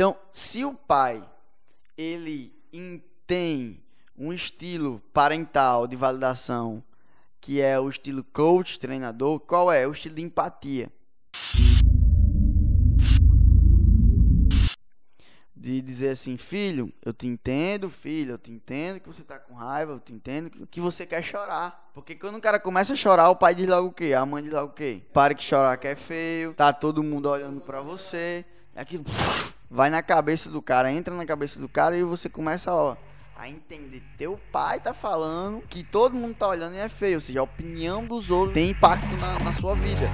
Então, se o pai ele tem um estilo parental de validação que é o estilo coach, treinador, qual é? O estilo de empatia. De dizer assim, filho, eu te entendo, filho, eu te entendo que você tá com raiva, eu te entendo que você quer chorar. Porque quando o cara começa a chorar, o pai diz logo o quê? A mãe diz logo o quê? Pare que chorar que é feio, tá todo mundo olhando para você. Aquilo vai na cabeça do cara, entra na cabeça do cara e você começa, ó, a entender. Teu pai tá falando que todo mundo tá olhando e é feio. Ou seja, a opinião dos outros tem impacto na, na sua vida.